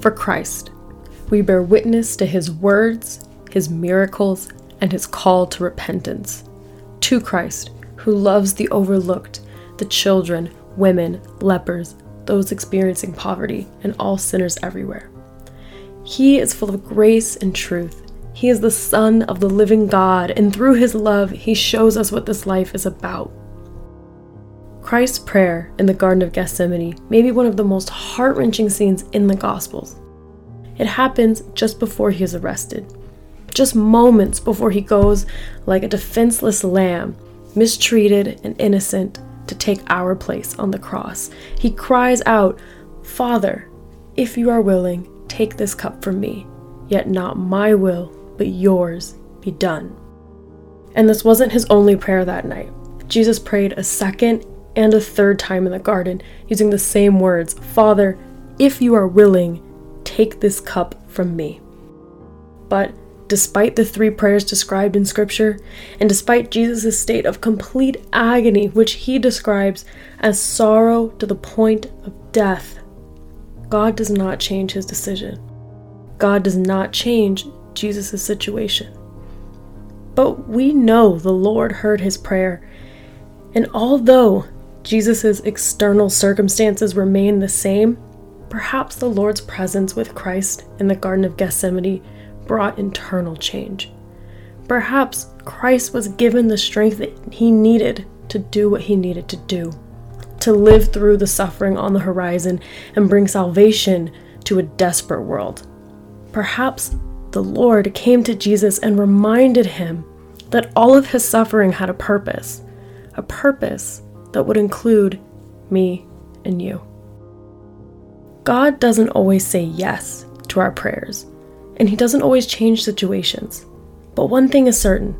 for Christ. We bear witness to his words, his miracles, and his call to repentance. To Christ, who loves the overlooked, the children, women, lepers, those experiencing poverty, and all sinners everywhere. He is full of grace and truth. He is the Son of the living God, and through his love, he shows us what this life is about. Christ's prayer in the Garden of Gethsemane may be one of the most heart wrenching scenes in the Gospels. It happens just before he is arrested, just moments before he goes like a defenseless lamb, mistreated and innocent, to take our place on the cross. He cries out, Father, if you are willing, take this cup from me, yet not my will, but yours be done. And this wasn't his only prayer that night. Jesus prayed a second and a third time in the garden using the same words Father, if you are willing, take this cup from me. But despite the three prayers described in Scripture, and despite Jesus' state of complete agony, which he describes as sorrow to the point of death, God does not change his decision. God does not change Jesus' situation. But we know the Lord heard his prayer, and although Jesus' external circumstances remain the same, perhaps the Lord's presence with Christ in the Garden of Gethsemane brought internal change. Perhaps Christ was given the strength that he needed to do what he needed to do, to live through the suffering on the horizon and bring salvation to a desperate world. Perhaps the Lord came to Jesus and reminded him that all of his suffering had a purpose, a purpose that would include me and you. God doesn't always say yes to our prayers, and He doesn't always change situations. But one thing is certain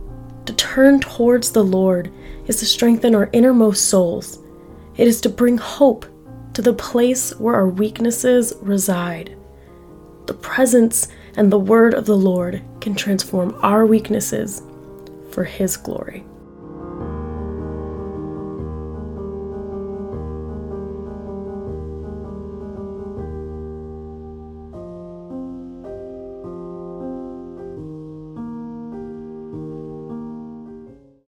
to turn towards the Lord is to strengthen our innermost souls, it is to bring hope to the place where our weaknesses reside. The presence and the word of the Lord can transform our weaknesses for His glory.